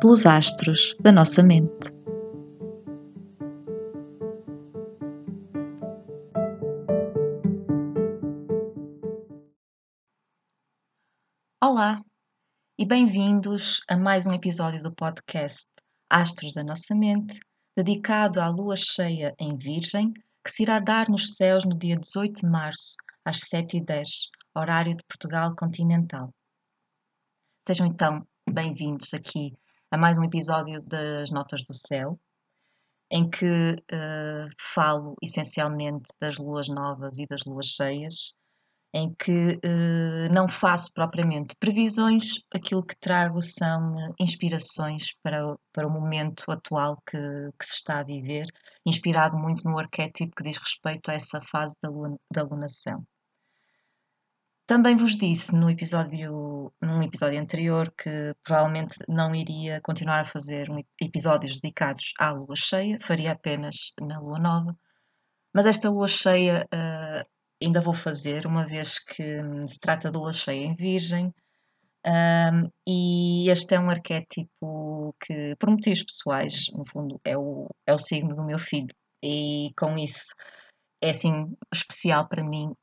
pelos astros da nossa mente. Olá e bem-vindos a mais um episódio do podcast Astros da Nossa Mente, dedicado à lua cheia em Virgem, que se irá dar nos céus no dia 18 de março, às 7h10, horário de Portugal continental. Sejam então bem-vindos aqui a mais um episódio das Notas do Céu, em que uh, falo essencialmente das luas novas e das luas cheias, em que uh, não faço propriamente previsões, aquilo que trago são uh, inspirações para, para o momento atual que, que, se está a viver, inspirado muito no arquétipo que diz respeito a essa fase da, lua, da lunação. Também vos disse no episódio, num episódio anterior que provavelmente não iria continuar a fazer episódios dedicados à lua cheia, faria apenas na lua nova. Mas esta lua cheia uh, ainda vou fazer, uma vez que hum, se trata de lua cheia em Virgem. Um, e este é um arquétipo que, por motivos pessoais, no fundo, é o, é o signo do meu filho. E com isso é assim especial para mim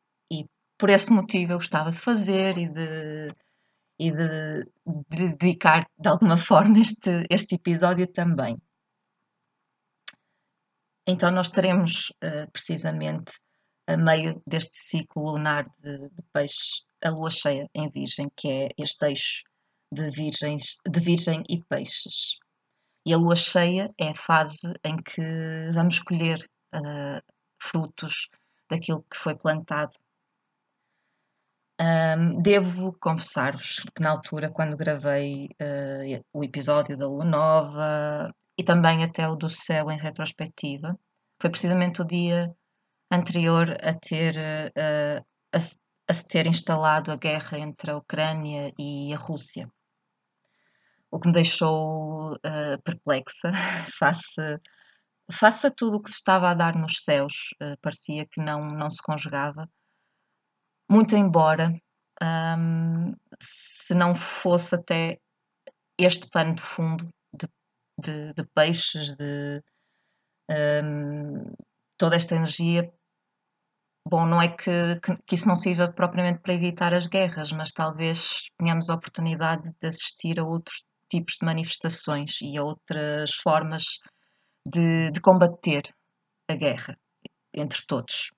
por esse motivo eu gostava de fazer e de, e de, de dedicar de alguma forma este, este episódio também. Então, nós teremos uh, precisamente a meio deste ciclo lunar de, de peixe, a lua cheia em Virgem, que é este eixo de, virgens, de Virgem e Peixes. E a lua cheia é a fase em que vamos colher uh, frutos daquilo que foi plantado um, devo confessar-vos que na altura, quando gravei uh, o episódio da Lua Nova e também até o do Céu em retrospectiva, foi precisamente o dia anterior a ter uh, a, a, se ter instalado a guerra entre a Ucrânia e a Rússia. O que me deixou uh, perplexa face, face a tudo o que se estava a dar nos céus, parecia que não, não se conjugava muito embora, um, se não fosse até este pano de fundo de, de, de peixes, de um, toda esta energia, bom, não é que, que, que, isso não sirva propriamente para evitar as guerras, mas talvez tenhamos a oportunidade de assistir a outros tipos de manifestações e a outras formas de, de combater a guerra entre todos.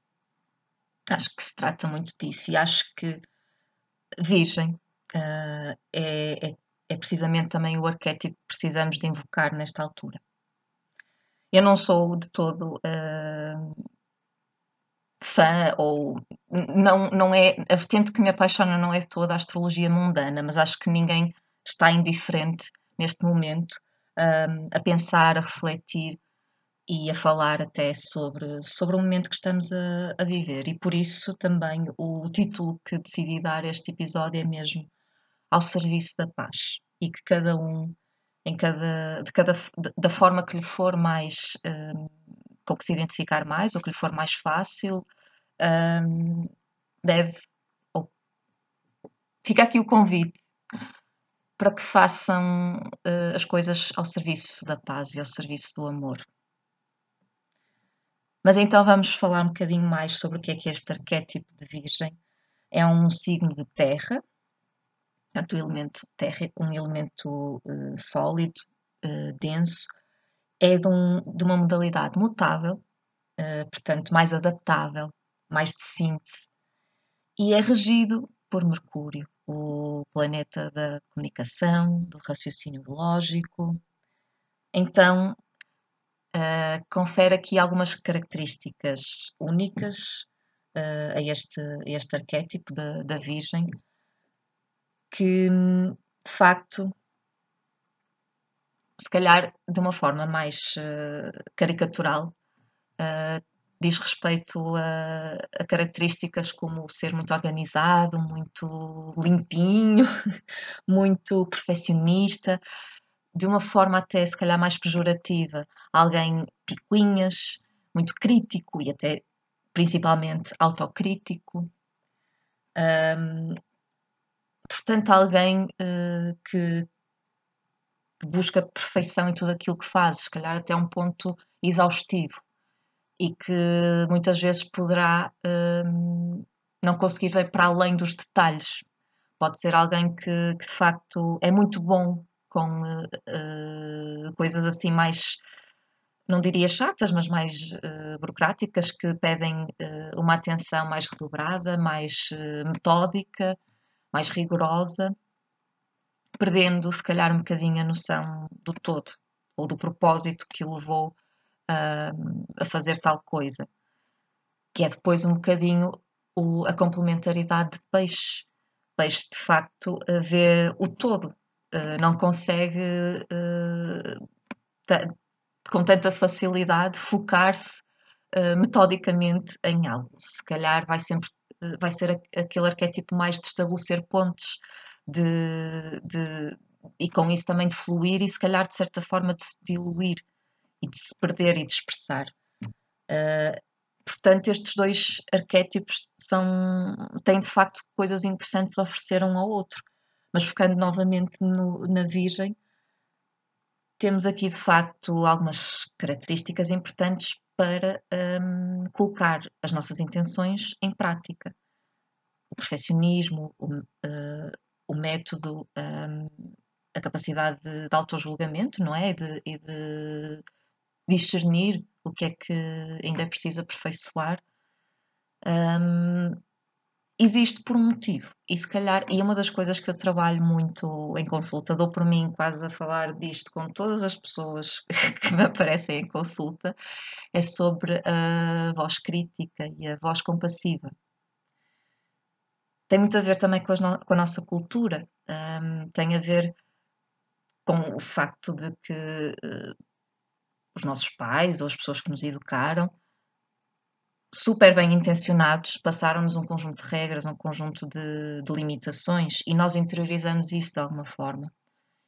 Acho que se trata muito disso e acho que Virgem uh, é, é, é, precisamente também o arquétipo que precisamos de invocar nesta altura. Eu não sou de todo uh, fã ou não, não é a vertente que me apaixona não é toda a astrologia mundana, mas acho que ninguém está indiferente neste momento um, a pensar, a refletir e a falar até sobre, sobre o momento que estamos a, a, viver. E por isso também o título que decidi dar a este episódio é mesmo Ao Serviço da Paz. E que cada um, em cada, de cada, da forma que lhe for mais, um, com que se identificar mais, ou que lhe for mais fácil, um, deve. Ou, fica aqui o convite para que façam uh, as coisas ao serviço da paz e ao serviço do amor. Mas então vamos falar um bocadinho mais sobre o que é que é este arquétipo de Virgem. É um signo de terra, portanto, o elemento terra, um elemento uh, sólido, uh, denso, é de, um, de, uma modalidade mutável, uh, portanto, mais adaptável, mais de síntese, e é regido por Mercúrio, o planeta da comunicação, do raciocínio lógico. Então, uh, confere aqui algumas características únicas uh, a, este, este arquétipo da, da Virgem, que de facto se calhar de uma forma mais uh, caricatural, diz respeito a, a, características como ser muito organizado, muito limpinho, muito perfeccionista, de uma forma até se calhar mais pejorativa, alguém picuinhas, muito crítico e até principalmente autocrítico. Um, portanto, alguém uh, que, busca perfeição em tudo aquilo que faz, se calhar até um ponto exaustivo e que muitas vezes poderá um, não conseguir ver para além dos detalhes. Pode ser alguém que, que de facto é muito bom com uh, coisas assim mais, não diria chatas, mas mais uh, burocráticas, que pedem uh, uma atenção mais redobrada, mais metódica, mais rigorosa perdendo se calhar um bocadinho a noção do todo ou do propósito que o levou a fazer tal coisa, que é depois um bocadinho o, a complementaridade de peixe. Peixe de facto vê o todo, uh, não consegue uh, com tanta facilidade focar-se metodicamente em algo. Se calhar vai sempre vai ser aquele arquétipo mais de estabelecer pontes de, de, e com isso também de fluir e se calhar de certa forma de se diluir e de se perder e de expressar. Uh, portanto, estes dois arquétipos são, têm de facto coisas interessantes a oferecer um ao outro. Mas focando novamente no, na Virgem, temos aqui de facto algumas características importantes para um, colocar as nossas intenções em prática. O perfeccionismo, o, uh, o método, um, a capacidade de, de autojulgamento, não é? E de, e de, discernir o que é que ainda preciso aperfeiçoar, um, existe por um motivo. E se calhar, e é uma das coisas que eu trabalho muito em consulta, dou por mim quase a falar disto com todas as pessoas que me aparecem em consulta, é sobre a voz crítica e a voz compassiva tem muito a ver também com, no com a nossa cultura, um, tem a ver com o facto de que uh, os nossos pais ou as pessoas que nos educaram, super bem intencionados, passaram-nos um conjunto de regras, um conjunto de, de, limitações e nós interiorizamos isso de alguma forma.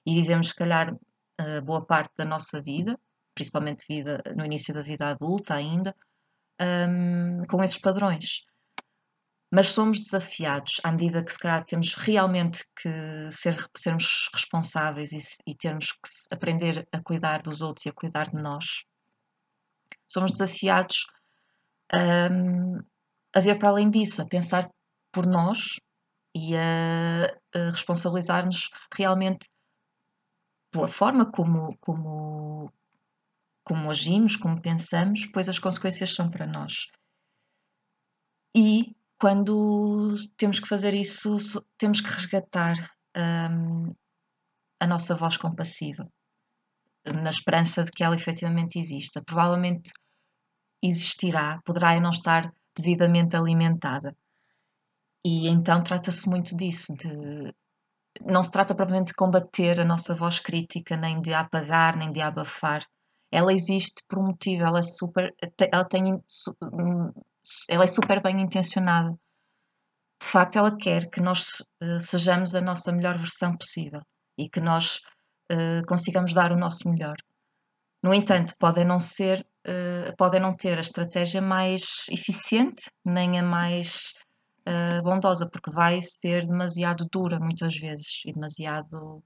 E vivemos, se calhar, uh, boa parte da nossa vida, principalmente vida, no início da vida adulta ainda, um, com esses padrões mas somos desafiados à medida que se calhar temos realmente que ser, sermos responsáveis e, e termos que aprender a cuidar dos outros e a cuidar de nós. Somos desafiados um, a ver para além disso, a pensar por nós e a, a responsabilizar-nos realmente pela forma como, como, como agimos, como pensamos, pois as consequências são para nós. E quando temos que fazer isso, temos que resgatar um, a nossa voz compassiva, na esperança de que ela efetivamente exista. Provavelmente existirá, poderá não estar devidamente alimentada. E então trata-se muito disso, de não se trata propriamente de combater a nossa voz crítica, nem de apagar, nem de abafar. Ela existe por um motivo, ela, é super, ela tem hum, ela é super bem intencionada. De facto, ela quer que nós uh, sejamos a nossa melhor versão possível e que nós uh, consigamos dar o nosso melhor. No entanto, podem não ser, uh, podem não ter a estratégia mais eficiente nem a mais bondosa, porque vai ser demasiado dura muitas vezes e demasiado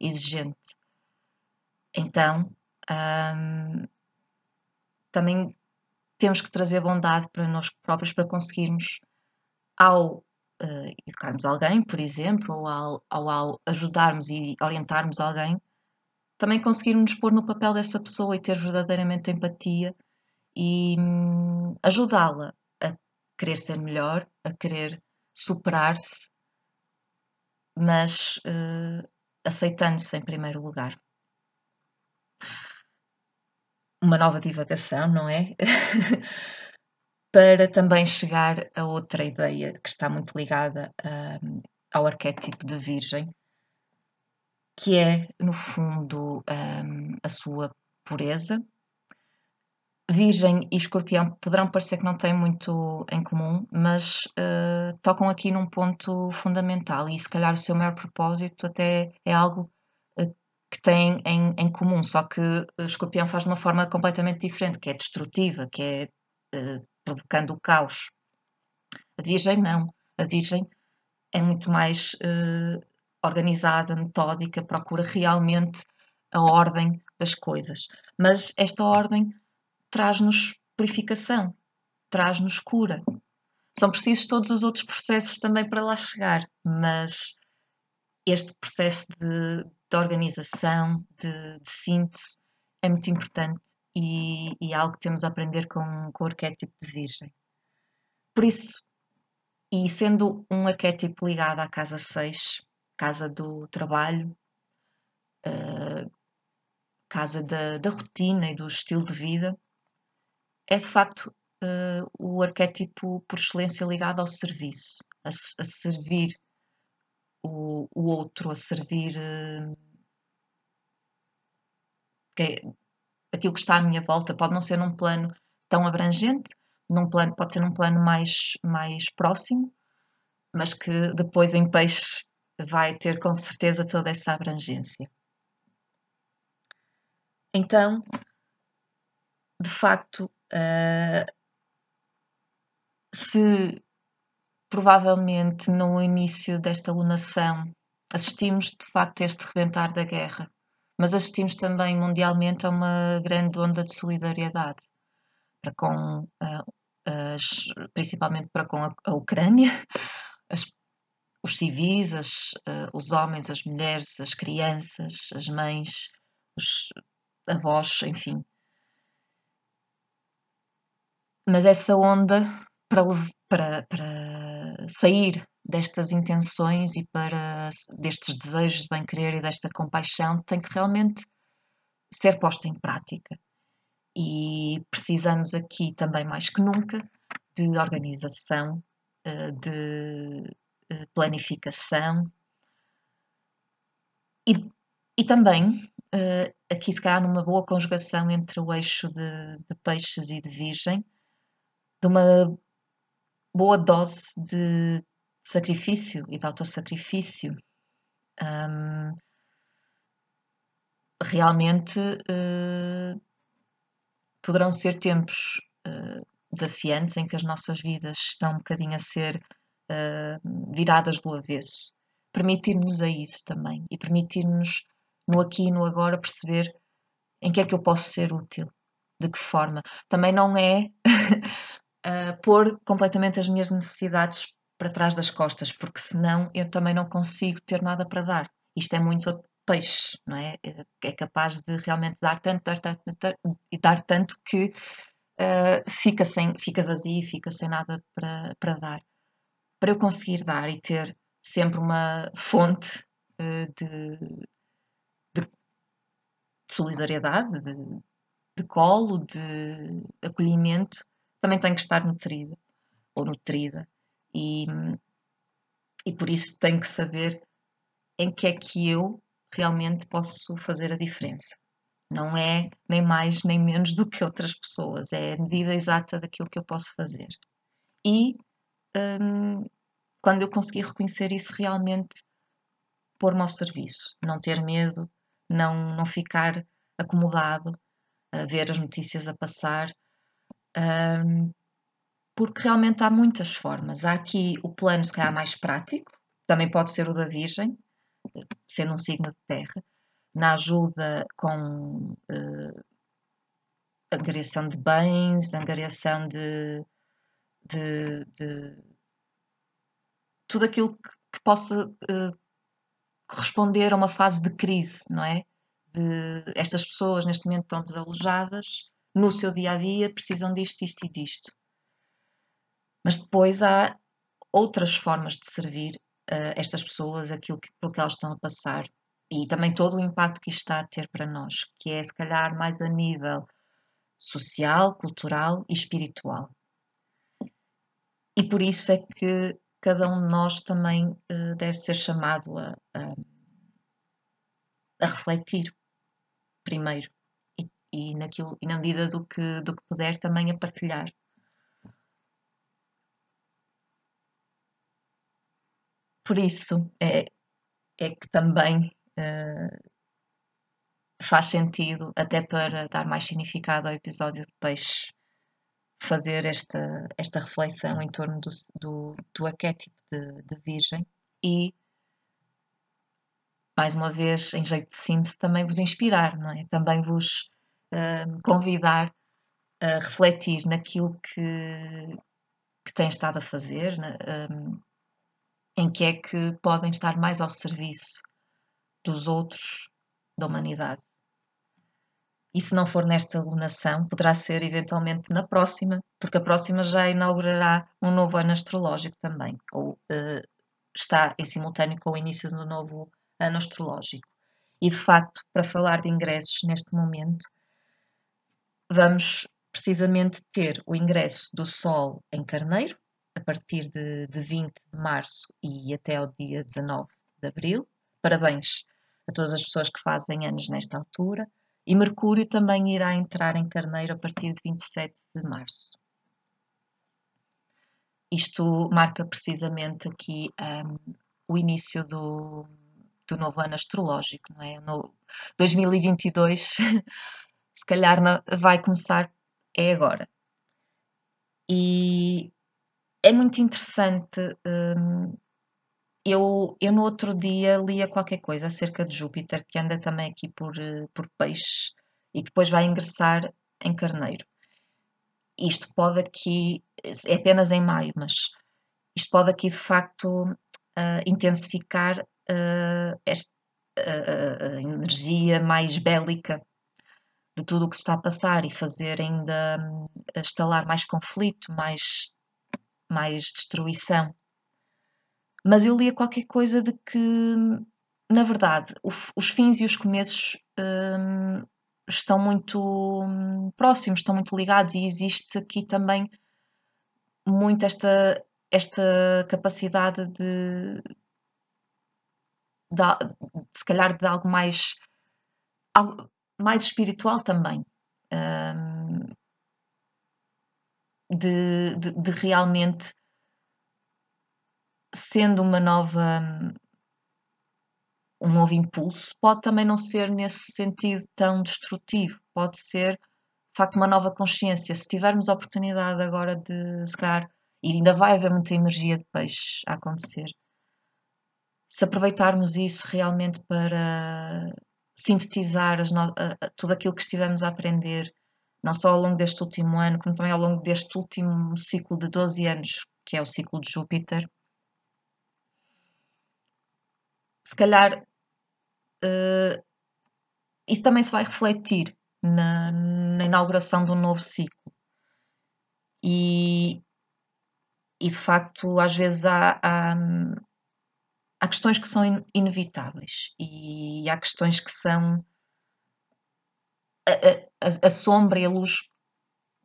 exigente. Então, um, também temos que trazer bondade para nós próprios para conseguirmos, ao uh, educarmos alguém, por exemplo, ou ao, ao, ao, ajudarmos e orientarmos alguém, também conseguirmos pôr no papel dessa pessoa e ter verdadeiramente empatia e hum, ajudá-la a querer ser melhor, a querer superar-se, mas uh, aceitando-se em primeiro lugar uma nova divagação, não é? Para também chegar a outra ideia que está muito ligada um, ao arquétipo de Virgem, que é, no fundo, um, a sua pureza. Virgem e Escorpião poderão parecer que não têm muito em comum, mas uh, tocam aqui num ponto fundamental e se calhar o seu maior propósito até é algo uh, que têm em, em, comum, só que o Escorpião faz de uma forma completamente diferente, que é destrutiva, que é uh, provocando o caos. A Virgem não. A Virgem é muito mais organizada, metódica, procura realmente a ordem das coisas. Mas esta ordem traz-nos purificação, traz-nos cura. São precisos todos os outros processos também para lá chegar, mas este processo de, de organização, de, de, síntese, é muito importante e, e, é algo que temos a aprender com, com o arquétipo de Virgem. Por isso, e sendo um arquétipo ligado à casa 6, casa do trabalho, uh, casa da, da, rotina e do estilo de vida, é de facto uh, o arquétipo por excelência ligado ao serviço, a, a servir o, o, outro, a servir uh, que, aquilo que está à minha volta. Pode não ser num plano tão abrangente, num plano, pode ser num plano mais, mais próximo, mas que depois em peixe vai ter com certeza toda essa abrangência. Então, de facto, uh, se provavelmente no início desta lunação assistimos de facto a este rebentar da guerra, mas assistimos também mundialmente a uma grande onda de solidariedade para com uh, as, principalmente para com a, a Ucrânia, as, os civis, as, uh, os homens, as mulheres, as crianças, as mães, os avós, enfim. Mas essa onda para, para, para sair destas intenções e para destes desejos de bem-querer e desta compaixão tem que realmente ser posta em prática. E precisamos aqui também mais que nunca de organização, eh, de planificação e, e também eh, aqui se calhar numa boa conjugação entre o eixo de, de peixes e de virgem, de uma boa dose de sacrifício e de autossacrifício. Um, realmente uh, poderão ser tempos uh, desafiantes em que as nossas vidas estão um bocadinho a ser uh, viradas do avesso. Permitir-nos a isso também e permitir-nos no aqui e no agora perceber em que é que eu posso ser útil, de que forma. Também não é uh, pôr completamente as minhas necessidades para trás das costas, porque senão eu também não consigo ter nada para dar. Isto é muito peixe, não é? É capaz de realmente dar tanto, dar tanto, e dar tanto que uh, fica, sem, fica vazio, fica sem nada para, para dar. Para eu conseguir dar e ter sempre uma fonte uh, de, de, de, solidariedade, de, de colo, de acolhimento, também tenho que estar nutrida ou nutrida. E, e por isso tenho que saber em que é que eu realmente posso fazer a diferença. Não é nem mais nem menos do que outras pessoas, é a medida exata daquilo que eu posso fazer. E hum, quando eu conseguir reconhecer isso, realmente pôr-me ao serviço, não ter medo, não, não ficar acomodado a ver as notícias a passar, um, porque realmente há muitas formas. Há aqui o plano, se calhar, mais prático, também pode ser o da Virgem, sendo um signo de terra, na ajuda com uh, angariação de bens, angariação de, de, de tudo aquilo que, possa uh, corresponder a uma fase de crise, não é? De, estas pessoas neste momento estão desalojadas, no seu dia a dia precisam disto, isto e disto. Mas depois há outras formas de servir uh, estas pessoas, aquilo que, pelo que elas estão a passar e também todo o impacto que isto está a ter para nós, que é se calhar mais a nível social, cultural e espiritual. E por isso é que cada um de nós também uh, deve ser chamado a, a, a refletir primeiro e, e, naquilo, e na medida do que, do que puder também a partilhar. Por isso é, é que também uh, faz sentido, até para dar mais significado ao episódio de peixe, fazer esta, esta reflexão em torno do, do, do arquétipo de, de virgem e mais uma vez, em jeito de síntese, também vos inspirar, não é? Também vos uh, convidar a refletir naquilo que, que têm estado a fazer, um, em que é que podem estar mais ao serviço dos outros, da humanidade. E se não for nesta alunação, poderá ser eventualmente na próxima, porque a próxima já inaugurará um novo ano astrológico também, ou uh, está em simultâneo com o início do novo ano astrológico. E de facto, para falar de ingressos neste momento, vamos precisamente ter o ingresso do Sol em Carneiro, a partir de, de 20 de março e até ao dia 19 de abril. Parabéns a todas as pessoas que fazem anos nesta altura. E Mercúrio também irá entrar em Carneiro a partir de 27 de março. Isto marca precisamente aqui um, o início do, do novo ano astrológico, não é? No 2022, se calhar vai começar é agora. E é muito interessante. Hum, eu, eu no outro dia lia qualquer coisa acerca de Júpiter, que anda também aqui por, eh, por peixe e depois vai ingressar em carneiro. Isto pode aqui, é apenas em maio, mas isto pode aqui de facto uh, intensificar uh, esta, uh, energia mais bélica de tudo o que se está a passar e fazer ainda um, instalar mais conflito, mais, mais destruição. Mas eu lia qualquer coisa de que, na verdade, os fins e os começos um, estão muito um, próximos, estão muito ligados e existe aqui também muito esta, esta capacidade de, de, se calhar de algo mais, algo mais espiritual também. Um, de, de, de, realmente sendo uma nova um novo impulso, pode também não ser nesse sentido tão destrutivo, pode ser de facto uma nova consciência. Se tivermos a oportunidade agora de se e ainda vai haver muita energia de peixe a acontecer, se aproveitarmos isso realmente para sintetizar no... tudo aquilo que estivemos a aprender, não só ao longo deste último ano, como também ao longo deste último ciclo de 12 anos, que é o ciclo de Júpiter, se calhar uh, isso também se vai refletir na, na inauguração do novo ciclo. E, e de facto, às vezes há, há, há questões que são inevitáveis e há questões que são. A, a, a, sombra e a luz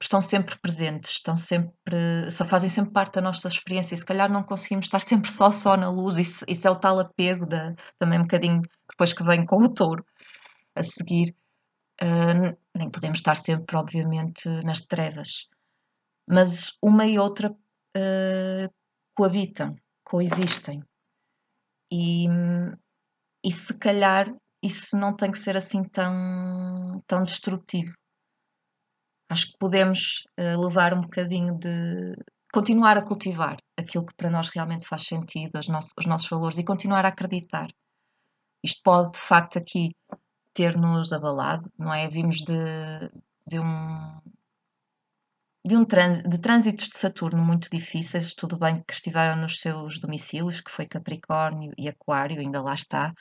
estão sempre presentes, estão sempre, só fazem sempre parte da nossa experiência e se calhar não conseguimos estar sempre só só na luz, isso, isso é o tal apego da, também um bocadinho depois que vem com o touro a seguir. Uh, nem podemos estar sempre, obviamente, nas trevas, mas uma e outra uh, coabitam, coexistem. E, e se calhar isso não tem que ser assim tão, tão destrutivo. Acho que podemos uh, levar um bocadinho de. continuar a cultivar aquilo que para nós realmente faz sentido, os nossos, os nossos valores e continuar a acreditar. Isto pode, de facto, aqui ter-nos abalado, não é? Vimos de, de um, de, um de trânsitos de Saturno muito difíceis, tudo bem que estiveram nos seus domicílios, que foi Capricórnio e Aquário, ainda lá está,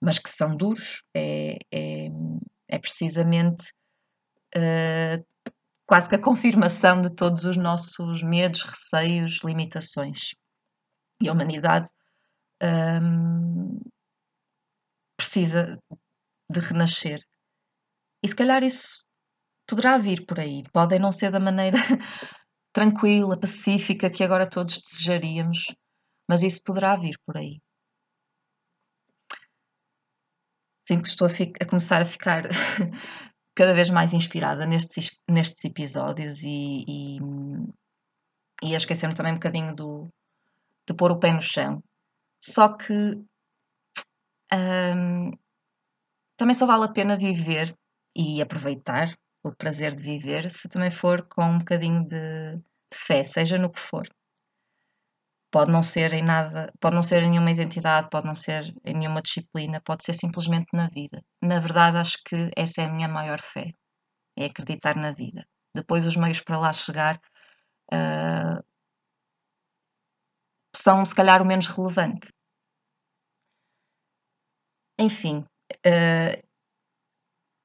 mas que são duros, é, é, é precisamente uh, quase que a confirmação de todos os nossos medos, receios, limitações. E a humanidade um, precisa de renascer. E se calhar isso poderá vir por aí. Podem não ser da maneira tranquila, pacífica que agora todos desejaríamos, mas isso poderá vir por aí. Sinto que estou a, a começar a ficar cada vez mais inspirada nestes, nestes episódios e, e, e a esquecer-me também um bocadinho do, de pôr o pé no chão. Só que um, também só vale a pena viver e aproveitar o prazer de viver se também for com um bocadinho de, de fé, seja no que for. Pode não ser em nada, pode não ser em nenhuma identidade, pode não ser em nenhuma disciplina, pode ser simplesmente na vida. Na verdade, acho que essa é a minha maior fé, é acreditar na vida. Depois, os meios para lá chegar uh, são, se calhar, o menos relevante. Enfim, uh,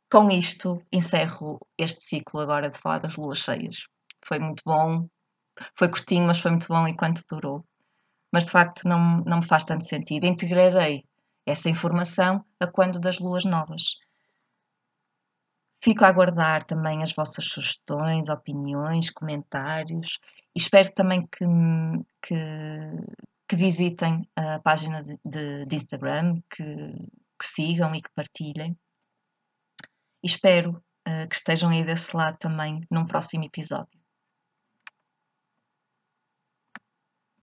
com isto encerro este ciclo agora de falar das luas cheias. Foi muito bom, foi curtinho, mas foi muito bom enquanto durou mas de facto não, não me faz tanto sentido. Integrarei essa informação a quando das luas novas. Fico a aguardar também as vossas sugestões, opiniões, comentários e espero também que, que, que visitem a página de, de, Instagram, que, que, sigam e que partilhem. E espero uh, que estejam aí desse lado também num próximo episódio.